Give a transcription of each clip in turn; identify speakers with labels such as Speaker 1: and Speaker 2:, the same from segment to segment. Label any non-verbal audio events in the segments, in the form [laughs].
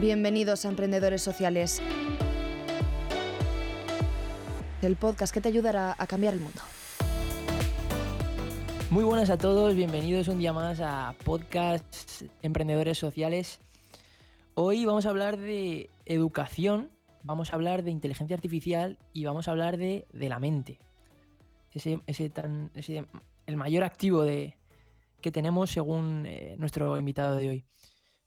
Speaker 1: Bienvenidos a Emprendedores Sociales, el podcast que te ayudará a cambiar el mundo.
Speaker 2: Muy buenas a todos, bienvenidos un día más a Podcast Emprendedores Sociales. Hoy vamos a hablar de educación, vamos a hablar de inteligencia artificial y vamos a hablar de, la mente. Ese, ese, tan, ese, el mayor activo de, que tenemos según eh, nuestro invitado de hoy.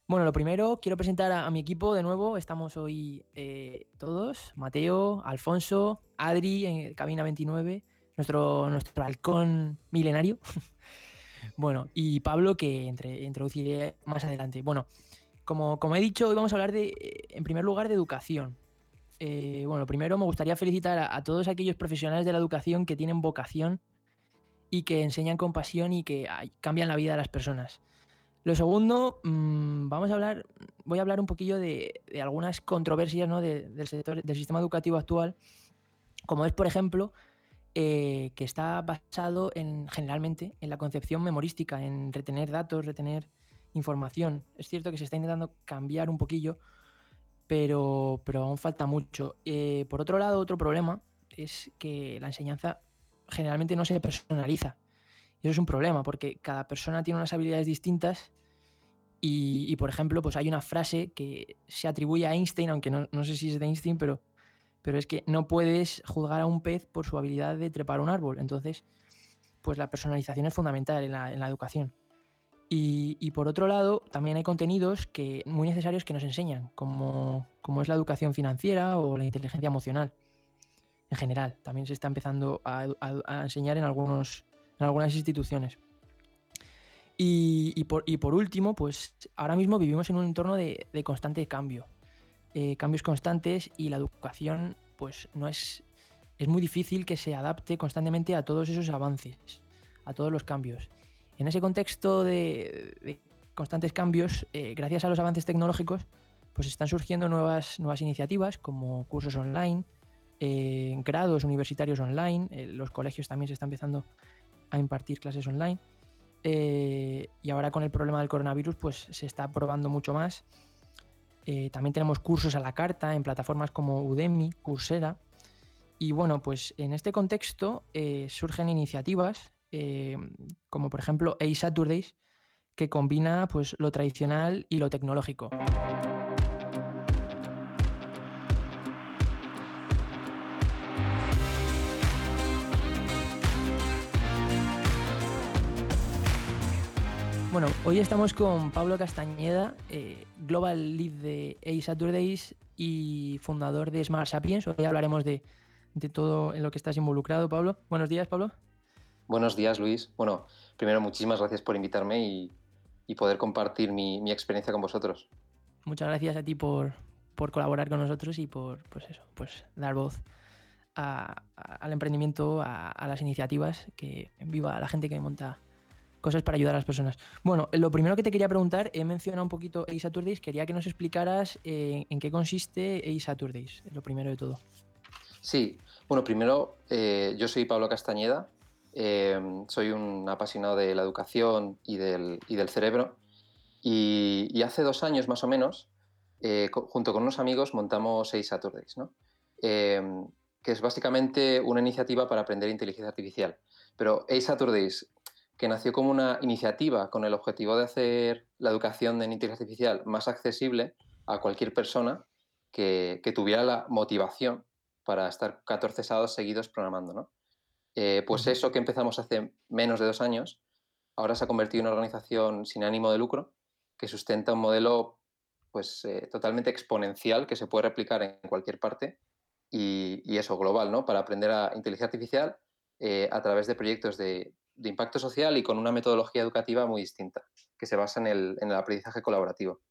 Speaker 2: Bueno, lo primero, quiero presentar a, mi equipo de nuevo. Estamos hoy eh, todos, Mateo, Alfonso, Adri en cabina 29, nuestro, nuestro halcón milenario. [laughs] bueno, y Pablo que entre, introduciré más adelante. Bueno, como, como he dicho, hoy vamos a hablar de, eh, en primer lugar, de educación. Eh, bueno, primero me gustaría felicitar a, todos aquellos profesionales de la educación que tienen vocación y que enseñan con pasión y que cambian la vida de las personas. Lo segundo, mm, vamos a hablar, voy a hablar un poquillo de, algunas controversias del sector, del sistema educativo actual, como es, por ejemplo, eh, que está basado en generalmente en la concepción memorística, en retener datos, retener información. Es cierto que se está intentando cambiar un poquillo, pero, pero aún falta mucho. Eh, por otro lado, otro problema es que la enseñanza generalmente no se personaliza. Y eso es un problema, porque cada persona tiene unas habilidades distintas y, por ejemplo, pues hay una frase que se atribuye a Einstein, aunque no, sé si es de Einstein, pero, pero es que no puedes juzgar a un pez por su habilidad de trepar un árbol. Entonces, pues la personalización es fundamental en la, educación. Y, por otro lado, también hay contenidos que, muy necesarios que nos enseñan, como, como es la educación financiera o la inteligencia emocional. En general, también se está empezando a enseñar en algunos, en algunas instituciones. Y, por, último, pues ahora mismo vivimos en un entorno de, constante cambio, eh, cambios constantes y la educación pues no es, es muy difícil que se adapte constantemente a todos esos avances, a todos los cambios. En ese contexto de, constantes cambios, eh, gracias a los avances tecnológicos, pues están surgiendo nuevas, nuevas iniciativas como cursos online, eh, grados universitarios online, los colegios también se están empezando a impartir clases online. Eh, y ahora con el problema del coronavirus, pues se está probando mucho más. Eh, también tenemos cursos a la carta en plataformas como Udemy, Coursera. Y bueno, pues en este contexto eh, surgen iniciativas como por ejemplo A-Saturdays, que combina pues, lo tradicional y lo tecnológico. Bueno, hoy estamos con Pablo Castañeda, eh, Global Lead de A Saturdays y fundador de Smart Sapiens. Hoy hablaremos de, todo en lo que estás involucrado, Pablo. Buenos días, Pablo.
Speaker 3: Buenos días, Luis. Bueno, primero, muchísimas gracias por invitarme y, poder compartir mi, experiencia con vosotros.
Speaker 2: Muchas gracias a ti por, colaborar con nosotros y por pues eso, pues dar voz al emprendimiento, a, a, las iniciativas, que viva la gente que monta cosas para ayudar a las personas. Bueno, lo primero que te quería preguntar, he mencionado un poquito A Saturdays, quería que nos explicaras eh, en qué consiste A Saturdays, lo primero de todo.
Speaker 3: Sí, bueno, primero eh, yo soy Pablo Castañeda, eh, soy un apasionado de la educación y del, del cerebro y, hace dos años más o menos, junto con unos amigos, montamos A Saturdays, ¿no? que es básicamente una iniciativa para aprender inteligencia artificial. Pero A Saturdays que nació como una iniciativa con el objetivo de hacer la educación en inteligencia artificial más accesible a cualquier persona que, tuviera la motivación para estar 14 sábados seguidos programando. ¿no? Eh, pues eso que empezamos hace menos de dos años, ahora se ha convertido en una organización sin ánimo de lucro que sustenta un modelo pues, eh, totalmente exponencial que se puede replicar en cualquier parte y, eso, global, ¿no? para aprender a inteligencia artificial eh, a través de proyectos de, de impacto social y con una metodología educativa muy distinta, que se basa en el, aprendizaje colaborativo.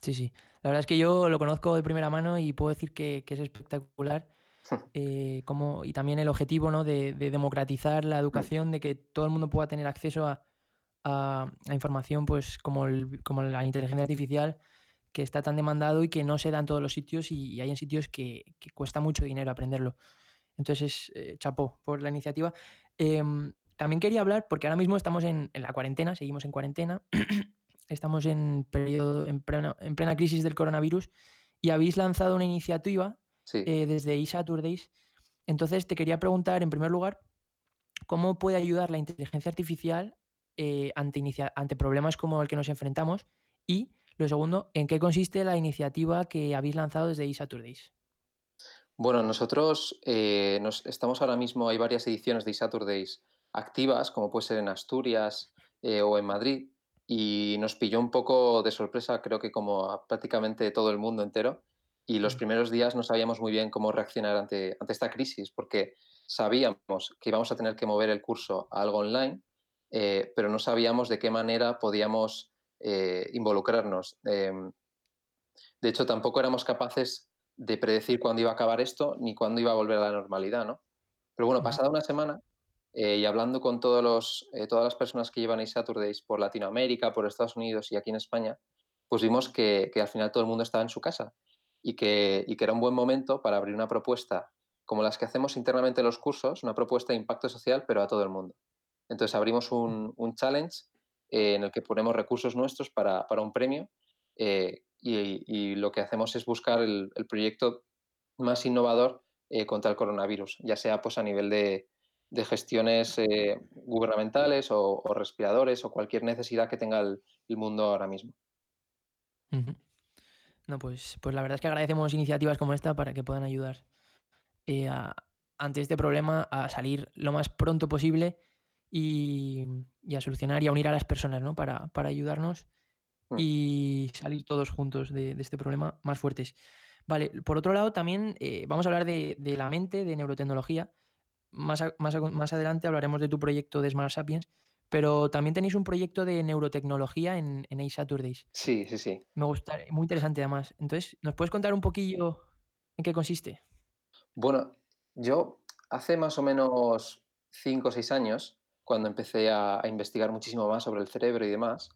Speaker 2: Sí, sí. La verdad es que yo lo conozco de primera mano y puedo decir que, es espectacular. [laughs] Eh, como, y también el objetivo ¿no? de, democratizar la educación, de que todo el mundo pueda tener acceso a, a, información pues como, como la inteligencia artificial que está tan demandado y que no se da en todos los sitios y, hay en sitios que, cuesta mucho dinero aprenderlo. Entonces, eh, chapó por la iniciativa. Em, también quería hablar, porque ahora mismo estamos en, la cuarentena, seguimos en cuarentena, [clears throat] estamos en, periodo, en, plena, en plena crisis del coronavirus y habéis lanzado una iniciativa eh, desde eSaturdays. Entonces, te quería preguntar, en primer lugar, ¿cómo puede ayudar la inteligencia artificial eh, ante, ante problemas como el que nos enfrentamos? Y, lo segundo, ¿en qué consiste la iniciativa que habéis lanzado desde eSaturdays?
Speaker 3: Bueno, nosotros eh, nos, estamos ahora mismo, hay varias ediciones de eSaturdays activas, como puede ser en Asturias o en Madrid, y nos pilló un poco de sorpresa, creo que como a prácticamente todo el mundo entero, y los mm. primeros días no sabíamos muy bien cómo reaccionar ante, ante esta crisis, porque sabíamos que íbamos a tener que mover el curso a algo online, eh, pero no sabíamos de qué manera podíamos eh, involucrarnos. Em, de hecho, tampoco éramos capaces de predecir cuándo iba a acabar esto ni cuándo iba a volver a la normalidad, ¿no? Pero bueno, pasada una semana eh, y hablando con todos los, todas las personas que llevan Saturdays por Latinoamérica, por Estados Unidos y aquí en España, pues vimos que, que al final todo el mundo estaba en su casa y que, y que era un buen momento para abrir una propuesta como las que hacemos internamente en los cursos, una propuesta de impacto social, pero a todo el mundo. Entonces abrimos un, un challenge eh, en el que ponemos recursos nuestros para, para un premio eh, y, lo que hacemos es buscar el, proyecto más innovador eh, contra el coronavirus, ya sea pues, a nivel de, gestiones gubernamentales o, respiradores o cualquier necesidad que tenga el, mundo ahora mismo.
Speaker 2: No, pues, pues la verdad es que agradecemos iniciativas como esta para que puedan ayudar eh, a, ante este problema a salir lo más pronto posible y, y, a solucionar y a unir a las personas ¿no? para, para ayudarnos mm. y salir todos juntos de, de, este problema más fuertes. Vale, por otro lado, también eh, vamos a hablar de, de, la mente, de neurotecnología. Más, a, más, a, más adelante hablaremos de tu proyecto de Smart Sapiens, pero también tenéis un proyecto de neurotecnología en, en Saturdays.
Speaker 3: Sí, sí, sí.
Speaker 2: Me gusta, muy interesante además. Entonces, ¿nos puedes contar un poquillo en qué consiste?
Speaker 3: Bueno, yo hace más o menos cinco o seis años, cuando empecé a, a, investigar muchísimo más sobre el cerebro y demás,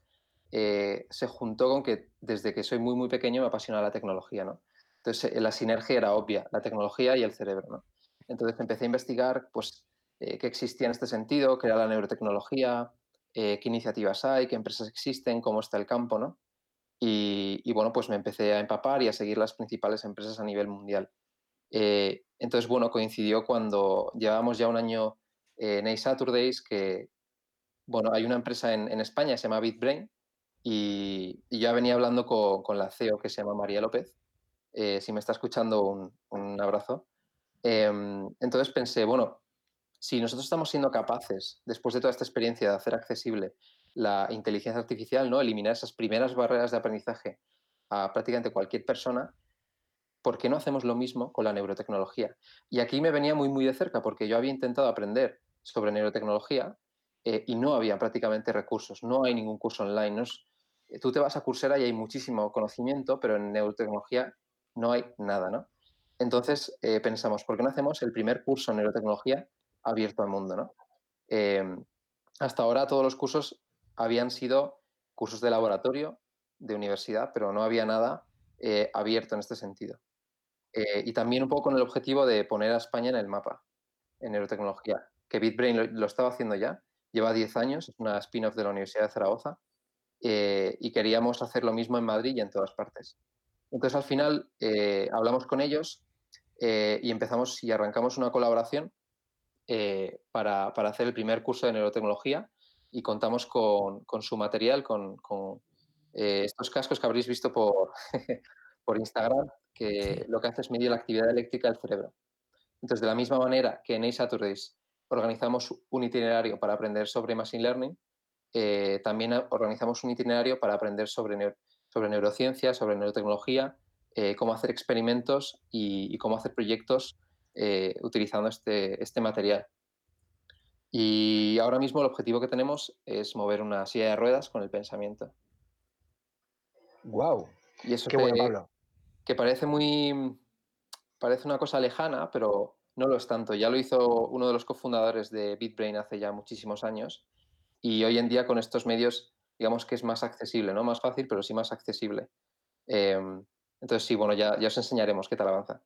Speaker 3: eh, se juntó con que desde que soy muy, muy pequeño me apasiona la tecnología, ¿no? Entonces, eh, la sinergia era obvia, la tecnología y el cerebro, ¿no? Entonces empecé a investigar, pues, eh, qué existía en este sentido, qué era la neurotecnología, qué iniciativas hay, qué empresas existen, cómo está el campo, ¿no? Y, bueno, pues me empecé a empapar y a seguir las principales empresas a nivel mundial. Entonces, bueno, coincidió cuando llevábamos ya un año en A Saturdays que, bueno, hay una empresa en, en España, se llama BitBrain, y, y, ya venía hablando con, la CEO que se llama María López. Eh, si me está escuchando, un, abrazo. Eh, entonces pensé, bueno, si nosotros estamos siendo capaces, después de toda esta experiencia, de hacer accesible la inteligencia artificial, ¿no? eliminar esas primeras barreras de aprendizaje a prácticamente cualquier persona, ¿por qué no hacemos lo mismo con la neurotecnología? Y aquí me venía muy, muy de cerca, porque yo había intentado aprender sobre neurotecnología eh, y no había prácticamente recursos, no hay ningún curso online. No es, eh, tú te vas a Coursera y hay muchísimo conocimiento, pero en neurotecnología no hay nada, ¿no? Entonces eh, pensamos, ¿por qué no hacemos el primer curso en neurotecnología abierto al mundo, ¿no? Eh, hasta ahora todos los cursos habían sido cursos de laboratorio, de universidad, pero no había nada eh, abierto en este sentido. Eh, y también un poco con el objetivo de poner a España en el mapa en neurotecnología, que BitBrain lo, lo estaba haciendo ya, lleva 10 años, es una spin-off de la Universidad de Zaragoza, eh, y queríamos hacer lo mismo en Madrid y en todas partes. Entonces al final eh, hablamos con ellos eh, y empezamos y arrancamos una colaboración para, para, hacer el primer curso de neurotecnología y contamos con, con su material, con, con estos cascos que habréis visto por, [laughs] por Instagram, que lo que hace es medir la actividad eléctrica del cerebro. Entonces, de la misma manera que en A-Saturdays organizamos un itinerario para aprender sobre Machine Learning, eh, también organizamos un itinerario para aprender sobre, sobre neurociencia, sobre neurotecnología, eh, cómo hacer experimentos y, y, cómo hacer proyectos eh, utilizando este, este material. Y ahora mismo el objetivo que tenemos es mover una silla de ruedas con el pensamiento.
Speaker 4: ¡Wow!
Speaker 3: Y eso Qué que, bueno, Pablo que parece muy. parece una cosa lejana, pero no lo es tanto. Ya lo hizo uno de los cofundadores de BitBrain hace ya muchísimos años. Y hoy en día con estos medios, digamos que es más accesible, no más fácil, pero sí más accesible. Eh, entonces, sí, bueno, ya, ya os enseñaremos qué tal avanza.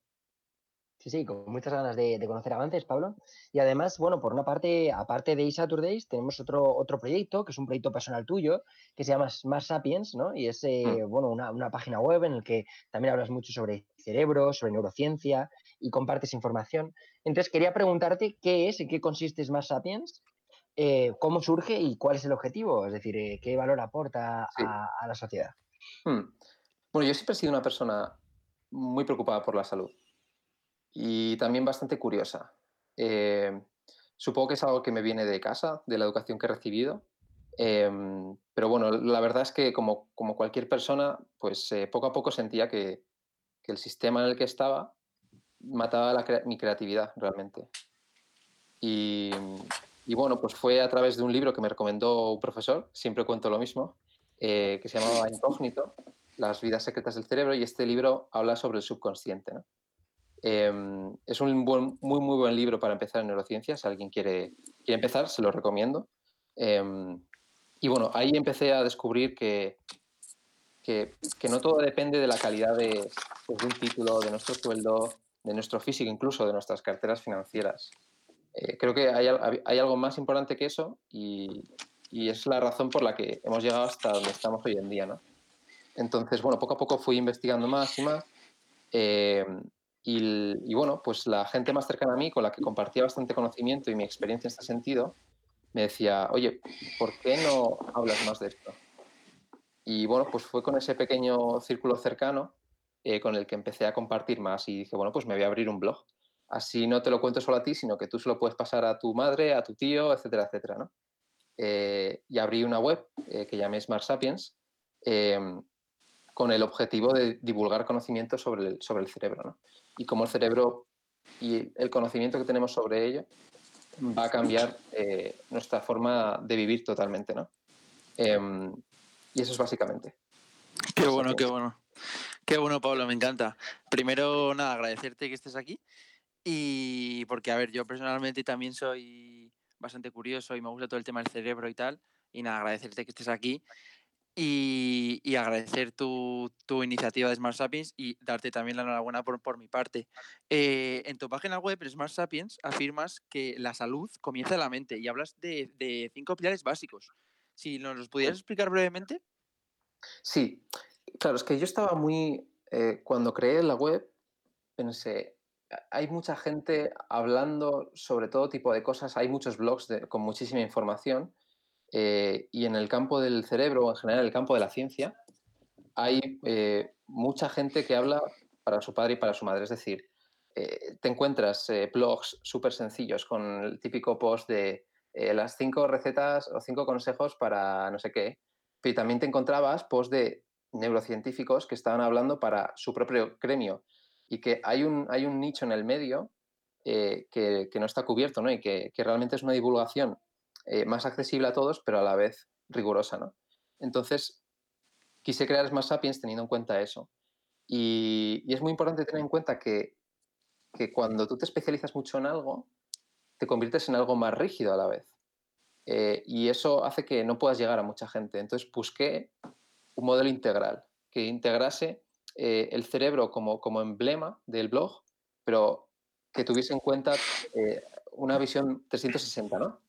Speaker 4: Sí, sí, con muchas ganas de, conocer avances, Pablo. Y además, bueno, por una parte, aparte de Saturdays, tenemos otro, otro proyecto, que es un proyecto personal tuyo, que se llama Smart Sapiens, ¿no? Y es, eh, mm. bueno, una, página web en la que también hablas mucho sobre cerebro, sobre neurociencia y compartes información. Entonces, quería preguntarte qué es, en qué consiste Smart Sapiens, eh, cómo surge y cuál es el objetivo, es decir, eh, qué valor aporta a, la sociedad.
Speaker 3: Hmm. Bueno, yo siempre he sido una persona muy preocupada por la salud y también bastante curiosa. Eh, supongo que es algo que me viene de casa, de la educación que he recibido. Em, pero bueno, la verdad es que como, como cualquier persona, pues eh, poco a poco sentía que, que, el sistema en el que estaba mataba mi creatividad realmente. Y, bueno, pues fue a través de un libro que me recomendó un profesor, siempre cuento lo mismo, eh, que se llamaba Incógnito, Las vidas secretas del cerebro, y este libro habla sobre el subconsciente. ¿no? Em, es un muy, muy buen libro para empezar en neurociencias. Si alguien quiere, empezar, se lo recomiendo. Em, y bueno, ahí empecé a descubrir que, que, que, no todo depende de la calidad de, pues, de, un título, de nuestro sueldo, de nuestro físico, incluso de nuestras carteras financieras. Eh, creo que hay, hay, algo más importante que eso y, y, es la razón por la que hemos llegado hasta donde estamos hoy en día. ¿no? Entonces, bueno, poco a poco fui investigando más y más. Eh, y, bueno, pues la gente más cercana a mí, con la que compartía bastante conocimiento y mi experiencia en este sentido, me decía, oye, ¿por qué no hablas más de esto? Y bueno, pues fue con ese pequeño círculo cercano eh, con el que empecé a compartir más y dije, bueno, pues me voy a abrir un blog. Así no te lo cuento solo a ti, sino que tú se lo puedes pasar a tu madre, a tu tío, etcétera, etcétera, ¿no? Eh, y abrí una web eh, que llamé Smart Sapiens con el objetivo de divulgar conocimiento sobre el, sobre el cerebro. ¿no? y cómo el cerebro y el conocimiento que tenemos sobre ello va a cambiar nuestra forma de vivir totalmente, ¿no? Em, y eso es básicamente.
Speaker 5: Qué bueno, qué bueno. Qué bueno, Pablo, me encanta. Primero, nada, agradecerte que estés aquí. Y porque, a ver, yo personalmente también soy bastante curioso y me gusta todo el tema del cerebro y tal. Y nada, agradecerte que estés aquí y, agradecer tu, iniciativa de Smart Sapiens y darte también la enhorabuena por, por mi parte. Eh, en tu página web, Smart Sapiens, afirmas que la salud comienza en la mente y hablas de, cinco pilares básicos. Si nos los pudieras explicar brevemente.
Speaker 3: Sí, claro, es que yo estaba muy. Eh, cuando creé la web, pensé, hay mucha gente hablando sobre todo tipo de cosas, hay muchos blogs con muchísima información eh, y en el campo del cerebro, o en general en el campo de la ciencia, hay eh, mucha gente que habla para su padre y para su madre. Es decir, te encuentras blogs súper sencillos con el típico post de las cinco recetas o cinco consejos para no sé qué. Pero también te encontrabas posts de neurocientíficos que estaban hablando para su propio gremio y que hay un, hay un nicho en el medio que, que, no está cubierto ¿no? y que, que realmente es una divulgación eh, más accesible a todos, pero a la vez rigurosa. ¿no? Entonces, quise crear Smart Sapiens teniendo en cuenta eso. Y, es muy importante tener en cuenta que, que, cuando tú te especializas mucho en algo, te conviertes en algo más rígido a la vez. Eh, y eso hace que no puedas llegar a mucha gente. Entonces busqué un modelo integral que integrase eh, el cerebro como, como emblema del blog, pero que tuviese en cuenta una visión 360, ¿no?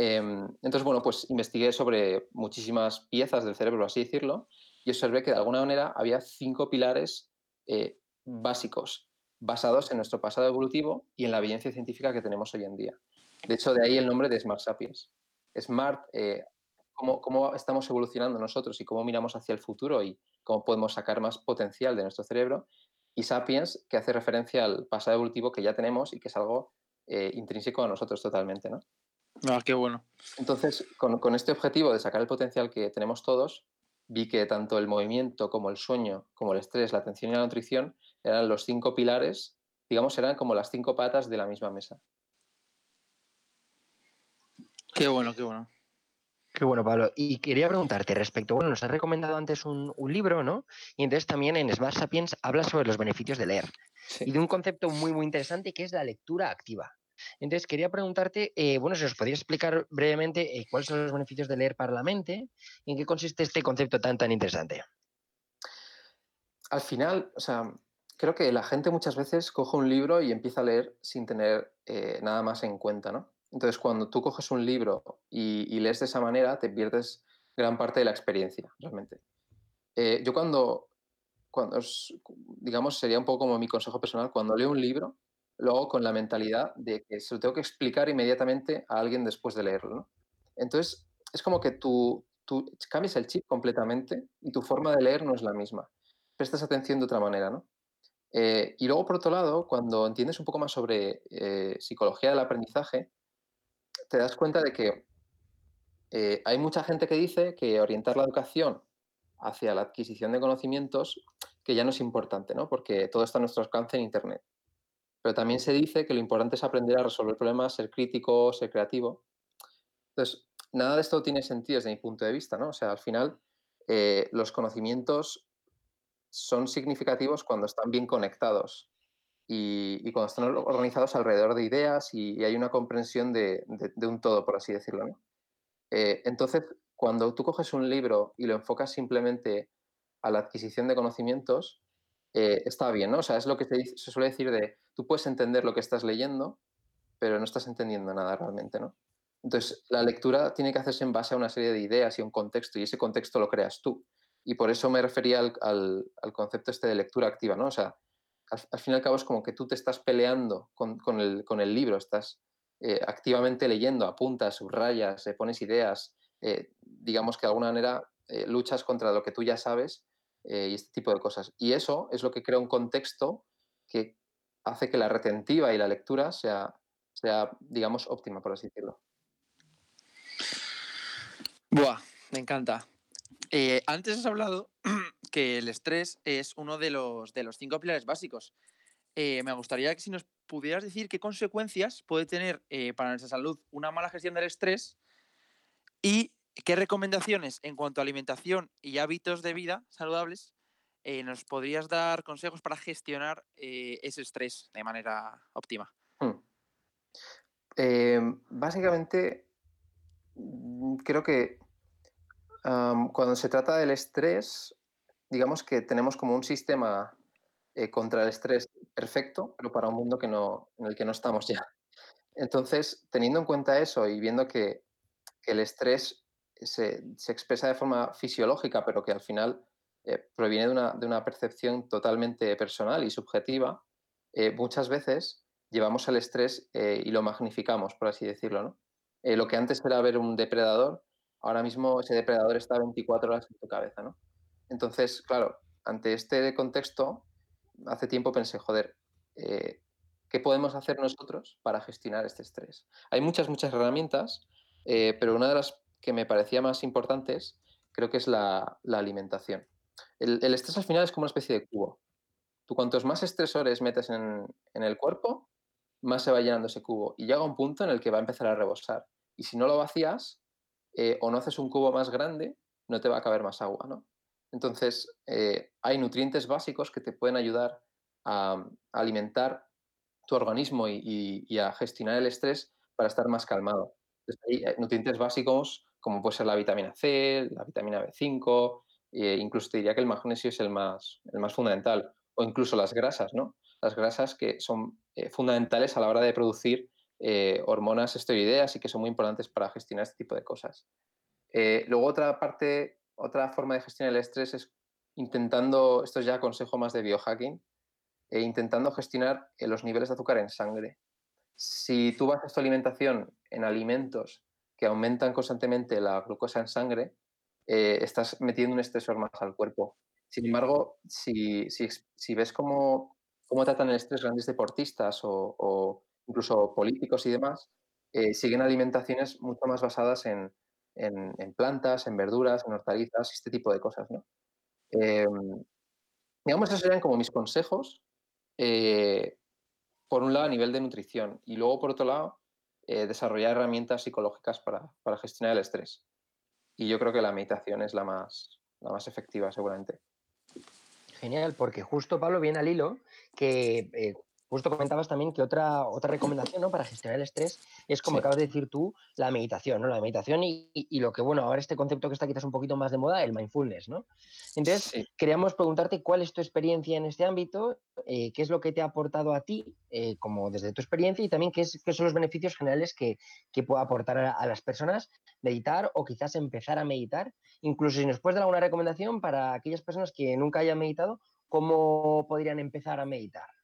Speaker 3: Em, entonces, bueno, pues investigué sobre muchísimas piezas del cerebro, así decirlo, y observé que de alguna manera había cinco pilares eh, básicos basados en nuestro pasado evolutivo y en la evidencia científica que tenemos hoy en día. De hecho, de ahí el nombre de Smart Sapiens. Smart, eh, cómo, cómo, estamos evolucionando nosotros y cómo miramos hacia el futuro y cómo podemos sacar más potencial de nuestro cerebro. Y Sapiens, que hace referencia al pasado evolutivo que ya tenemos y que es algo eh, intrínseco a nosotros totalmente. ¿no?
Speaker 5: Ah, qué bueno.
Speaker 3: Entonces, con, este objetivo de sacar el potencial que tenemos todos, vi que tanto el movimiento como el sueño, como el estrés, la atención y la nutrición eran los cinco pilares, digamos, eran como las cinco patas de la misma mesa.
Speaker 5: Qué bueno, qué bueno.
Speaker 4: Qué bueno, Pablo. Y quería preguntarte respecto, bueno, nos has recomendado antes un, libro, ¿no? Y entonces también en Smart Sapiens habla sobre los beneficios de leer y de un concepto muy, muy interesante que es la lectura activa. Entonces, quería preguntarte, eh, bueno, si os podría explicar brevemente eh, cuáles son los beneficios de leer para la mente y en qué consiste este concepto tan, tan interesante.
Speaker 3: Al final, o sea, creo que la gente muchas veces coge un libro y empieza a leer sin tener eh, nada más en cuenta, ¿no? Entonces, cuando tú coges un libro y, lees de esa manera, te pierdes gran parte de la experiencia, realmente. Eh, yo cuando, cuando, digamos, sería un poco como mi consejo personal, cuando leo un libro, lo hago con la mentalidad de que se lo tengo que explicar inmediatamente a alguien después de leerlo, ¿no? Entonces, es como que tú, tú cambias el chip completamente y tu forma de leer no es la misma. Prestas atención de otra manera, ¿no? Eh, y luego, por otro lado, cuando entiendes un poco más sobre eh, psicología del aprendizaje, te das cuenta de que eh, hay mucha gente que dice que orientar la educación hacia la adquisición de conocimientos que ya no es importante, ¿no? Porque todo está a nuestro alcance en Internet. Pero también se dice que lo importante es aprender a resolver problemas, ser crítico, ser creativo. Entonces, nada de esto tiene sentido desde mi punto de vista, ¿no? O sea, al final, los conocimientos son significativos cuando están bien conectados y, cuando están organizados alrededor de ideas y, hay una comprensión de, un todo, por así decirlo. Eh, entonces, cuando tú coges un libro y lo enfocas simplemente a la adquisición de conocimientos, eh, está bien, ¿no? O sea, es lo que se, se, suele decir de, tú puedes entender lo que estás leyendo, pero no estás entendiendo nada realmente, ¿no? Entonces, la lectura tiene que hacerse en base a una serie de ideas y un contexto, y ese contexto lo creas tú. Y por eso me refería al, concepto este de lectura activa, ¿no? O sea, al, fin y al cabo es como que tú te estás peleando con, el, libro, estás eh, activamente leyendo, apuntas, subrayas, eh, pones ideas, eh, digamos que de alguna manera luchas contra lo que tú ya sabes y este tipo de cosas. Y eso es lo que crea un contexto que hace que la retentiva y la lectura sea, sea digamos, óptima, por así decirlo.
Speaker 5: Buah, me encanta. Eh, antes has hablado [clears throat] que el estrés es uno de los, de los cinco pilares básicos. Eh, me gustaría que si nos pudieras decir qué consecuencias puede tener eh, para nuestra salud una mala gestión del estrés y qué recomendaciones en cuanto a alimentación y hábitos de vida saludables nos podrías dar consejos para gestionar ese estrés de manera óptima. Hmm.
Speaker 3: básicamente, mm, creo que cuando se trata del estrés, digamos que tenemos como un sistema eh, contra el estrés perfecto, pero para un mundo que no, en el que no estamos ya. Entonces, teniendo en cuenta eso y viendo que, el estrés se, expresa de forma fisiológica, pero que al final eh, proviene de una, de una, percepción totalmente personal y subjetiva, eh, muchas veces llevamos el estrés y lo magnificamos, por así decirlo. ¿no? lo que antes era ver un depredador, ahora mismo ese depredador está 24 horas en tu cabeza, ¿no? Entonces, claro, ante este contexto, hace tiempo pensé, joder, eh, ¿qué podemos hacer nosotros para gestionar este estrés? Hay muchas, muchas herramientas, eh, pero una de las que me parecía más importantes creo que es la, alimentación. El, estrés al final es como una especie de cubo. Tú cuantos más estresores metes en, el cuerpo, más se va llenando ese cubo y llega un punto en el que va a empezar a rebosar. Y si no lo vacías, eh, o no haces un cubo más grande, no te va a caber más agua, ¿no? Entonces, eh, hay nutrientes básicos que te pueden ayudar a, alimentar tu organismo y, a gestionar el estrés para estar más calmado. hay nutrientes básicos como puede ser la vitamina C, la vitamina B5, e incluso te diría que el magnesio es el más, el más fundamental, o incluso las grasas, ¿no? Las grasas que son fundamentales a la hora de producir eh, hormonas esteroideas y que son muy importantes para gestionar este tipo de cosas. Eh, luego otra parte, otra forma de gestionar el estrés es intentando, esto es ya consejo más de biohacking, e intentando gestionar eh, los niveles de azúcar en sangre. Si tú basas tu alimentación en alimentos que aumentan constantemente la glucosa en sangre, estás metiendo un estresor más al cuerpo. Sin embargo, si, si, ves cómo, cómo, tratan el estrés grandes deportistas o incluso políticos y demás, eh, siguen alimentaciones mucho más basadas en, plantas, en verduras, en hortalizas, este tipo de cosas. ¿no? Em, digamos, esos serían como mis consejos, eh, por un lado a nivel de nutrición y luego por otro lado eh, desarrollar herramientas psicológicas para, gestionar el estrés. Y yo creo que la meditación es la más, la más efectiva seguramente.
Speaker 4: Genial, porque justo Pablo viene al hilo que Justo comentabas también que otra, otra recomendación ¿no? para gestionar el estrés es, como acabas de decir tú, la meditación, ¿no? La meditación y, lo que, bueno, ahora este concepto que está quizás un poquito más de moda, el mindfulness, ¿no? Entonces, queríamos preguntarte cuál es tu experiencia en este ámbito, eh, qué es lo que te ha aportado a ti, eh, como desde tu experiencia, y también qué, es, qué son los beneficios generales que, que puede aportar a, las personas meditar o quizás empezar a meditar. Incluso si nos puedes dar alguna recomendación para aquellas personas que nunca hayan meditado, ¿cómo podrían empezar a meditar?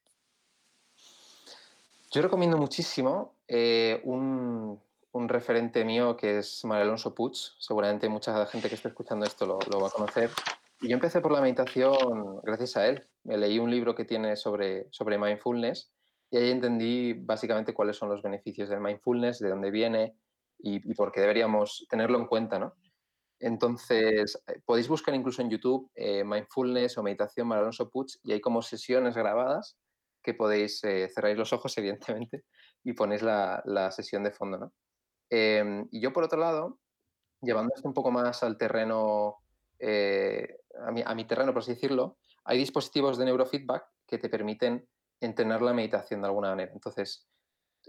Speaker 3: Yo recomiendo muchísimo eh, un, referente mío que es María Alonso Puig. Seguramente mucha gente que esté escuchando esto lo, va a conocer. Y yo empecé por la meditación gracias a él. Me leí un libro que tiene sobre, sobre mindfulness y ahí entendí básicamente cuáles son los beneficios del mindfulness, de dónde viene y, por qué deberíamos tenerlo en cuenta. ¿no? Entonces, eh, podéis buscar incluso en YouTube eh, mindfulness o meditación María Alonso Puig y hay como sesiones grabadas que podéis eh, cerrar los ojos, [laughs] evidentemente, y ponéis la, sesión de fondo. ¿no? Em, y yo, por otro lado, llevando un poco más al terreno, eh, a, mi, terreno, por así decirlo, hay dispositivos de neurofeedback que te permiten entrenar la meditación de alguna manera. Entonces,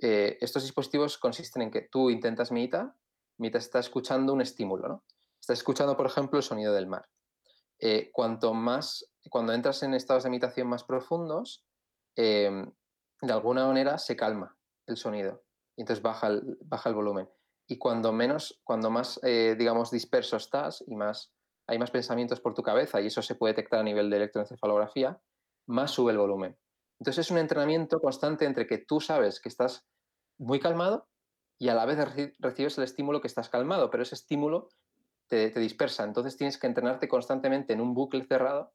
Speaker 3: eh, estos dispositivos consisten en que tú intentas meditar mientras estás escuchando un estímulo. ¿no? Estás escuchando, por ejemplo, el sonido del mar. cuanto más, cuando entras en estados de meditación más profundos, Em, de alguna manera se calma el sonido y entonces baja el, baja el volumen. Y cuando menos, cuando más, eh, digamos, disperso estás y más hay más pensamientos por tu cabeza y eso se puede detectar a nivel de electroencefalografía, más sube el volumen. Entonces es un entrenamiento constante entre que tú sabes que estás muy calmado y a la vez recibes el estímulo que estás calmado, pero ese estímulo te, dispersa. Entonces tienes que entrenarte constantemente en un bucle cerrado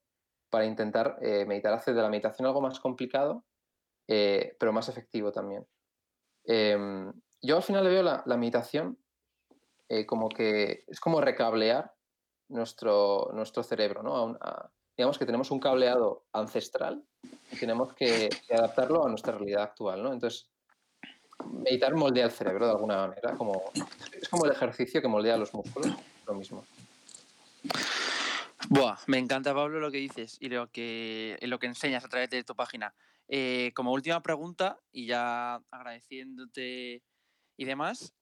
Speaker 3: para intentar eh, meditar, hacer de la meditación algo más complicado, eh, pero más efectivo también. Em, yo al final veo la, meditación eh, como que es como recablear nuestro, nuestro cerebro, ¿no? digamos que tenemos un cableado ancestral y tenemos que, adaptarlo a nuestra realidad actual, ¿no? Entonces, meditar moldea el cerebro de alguna manera, como, es como el ejercicio que moldea los músculos, lo mismo.
Speaker 5: Buah, me encanta Pablo lo que dices y lo que, lo que enseñas a través de tu página. Eh, como última pregunta, y ya agradeciéndote y demás,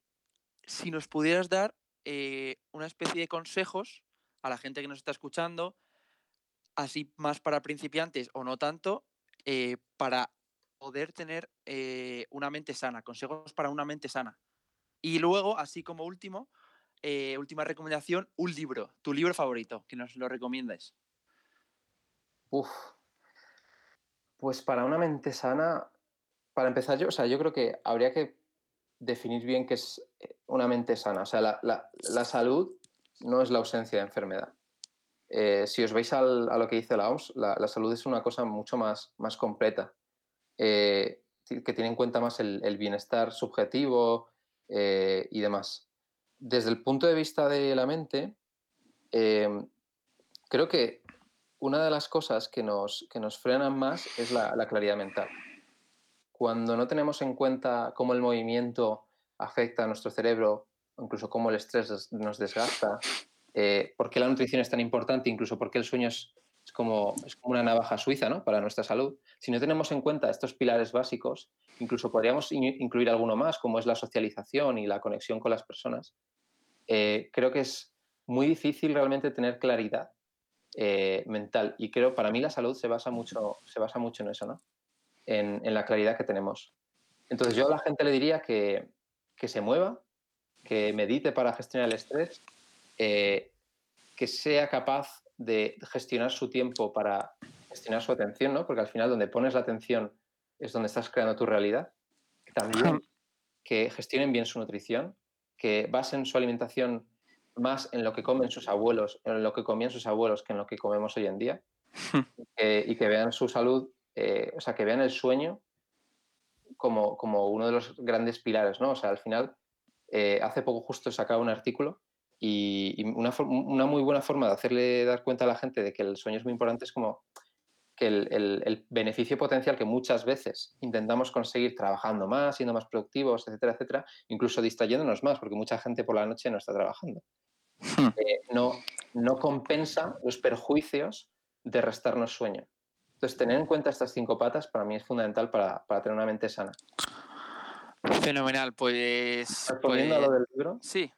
Speaker 5: si nos pudieras dar eh, una especie de consejos a la gente que nos está escuchando, así más para principiantes o no tanto, eh, para poder tener una mente sana, consejos para una mente sana. Y luego, así como último, eh, última recomendación, un libro, tu libro favorito, que nos lo recomiendas.
Speaker 3: Uf. Pues para una mente sana, para empezar yo, o sea, yo creo que habría que definir bien qué es eh, una mente sana. O sea, la, salud no es la ausencia de enfermedad. Eh, si os veis a lo que dice la OMS, la, salud es una cosa mucho más, más completa, que tiene en cuenta más el bienestar subjetivo y demás desde el punto de vista de la mente, em, creo que una de las cosas que nos, que nos frenan más es la, claridad mental. Cuando no tenemos en cuenta cómo el movimiento afecta a nuestro cerebro, incluso cómo el estrés nos desgasta, eh, por qué la nutrición es tan importante, incluso por qué el sueño es, como, es como una navaja suiza ¿no? para nuestra salud. Si no tenemos en cuenta estos pilares básicos, incluso podríamos incluir alguno más, como es la socialización y la conexión con las personas, eh, creo que es muy difícil realmente tener claridad eh, mental. Y creo, para mí la salud se basa mucho, se basa mucho en eso, ¿no? En, la claridad que tenemos. Entonces yo a la gente le diría que, que se mueva, que medite para gestionar el estrés, eh, que sea capaz de gestionar su tiempo para gestionar su atención, ¿no? Porque al final donde pones la atención es donde estás creando tu realidad. También que gestionen bien su nutrición, que basen su alimentación más en lo que comen sus abuelos, en lo que comían sus abuelos que en lo que comemos hoy en día, y que vean su salud, eh, o sea, que vean el sueño como, como, uno de los grandes pilares, ¿no? O sea, al final, eh, hace poco justo sacaba un artículo y, una, una, muy buena forma de hacerle dar cuenta a la gente de que el sueño es muy importante es como que el, beneficio potencial que muchas veces intentamos conseguir trabajando más, siendo más productivos, etcétera, etcétera, incluso distrayéndonos más, porque mucha gente por la noche no está trabajando. Hmm. Eh, no, no compensa los perjuicios de restarnos sueño. Entonces, tener en cuenta estas cinco patas para mí es fundamental para, para tener una mente sana.
Speaker 5: Fenomenal, pues.
Speaker 3: Respondiendo a lo
Speaker 5: pues
Speaker 3: del libro,
Speaker 5: Sí,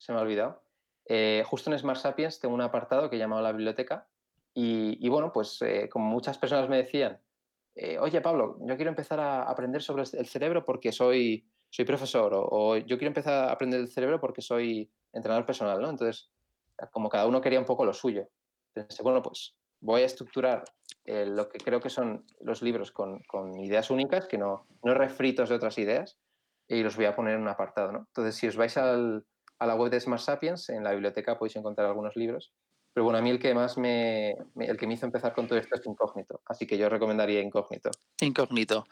Speaker 3: se me ha olvidado. Eh, justo en Smart Sapiens tengo un apartado que he llamado la biblioteca y, bueno, pues eh, como muchas personas me decían, eh, oye Pablo, yo quiero empezar a aprender sobre el cerebro porque soy, soy profesor o, yo quiero empezar a aprender el cerebro porque soy entrenador personal, ¿no? Entonces, como cada uno quería un poco lo suyo, pensé, bueno, pues voy a estructurar eh, lo que creo que son los libros con, ideas únicas, que no, no refritos de otras ideas, y los voy a poner en un apartado. Entonces, si os vais al, a la web de Smart Sapiens, en la biblioteca podéis encontrar algunos libros. Pero bueno, a mí el que más me, el que me hizo empezar con todo esto es Incógnito. Así que yo recomendaría Incógnito.
Speaker 5: incógnito.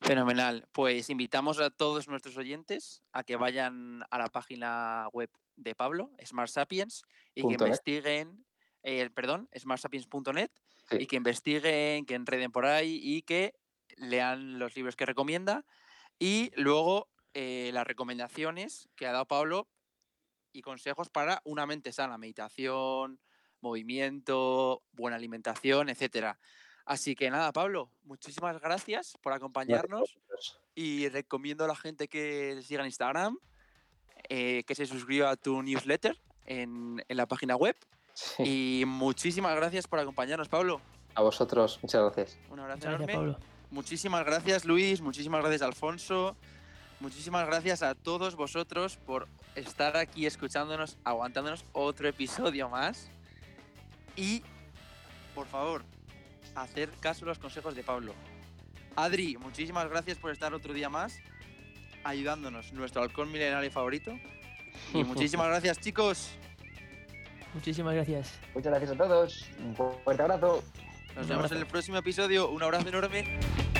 Speaker 5: Fenomenal. Pues invitamos a todos nuestros oyentes a que vayan a la página web de Pablo, Smart Sapiens, y que investiguen, eh, perdón, smartsapiens.net,
Speaker 3: Sí.
Speaker 5: y que investiguen, que enreden por ahí y que lean los libros que recomienda. Y luego eh, las recomendaciones que ha dado Pablo y consejos para una mente sana, meditación, movimiento, buena alimentación, etcétera. Así que nada, Pablo, muchísimas gracias por acompañarnos y recomiendo a la gente que siga en Instagram, eh, que se suscriba a tu newsletter en, en la página web.
Speaker 3: Sí.
Speaker 5: Y muchísimas gracias por acompañarnos, Pablo.
Speaker 3: A vosotros, muchas gracias.
Speaker 5: Un abrazo
Speaker 2: Muchas gracias,
Speaker 5: enorme.
Speaker 2: Pablo.
Speaker 5: Muchísimas gracias, Luis. Muchísimas gracias, Alfonso. Muchísimas gracias a todos vosotros por estar aquí escuchándonos, aguantándonos otro episodio más. Y, por favor, hacer caso a los consejos de Pablo. Adri, muchísimas gracias por estar otro día más ayudándonos, nuestro halcón milenario favorito. Y [laughs] muchísimas gracias, chicos.
Speaker 2: Muchísimas gracias.
Speaker 4: Muchas gracias a todos. Un fuerte abrazo.
Speaker 5: Nos
Speaker 2: Un
Speaker 5: vemos
Speaker 2: abrazo.
Speaker 5: en el próximo episodio. Un abrazo enorme.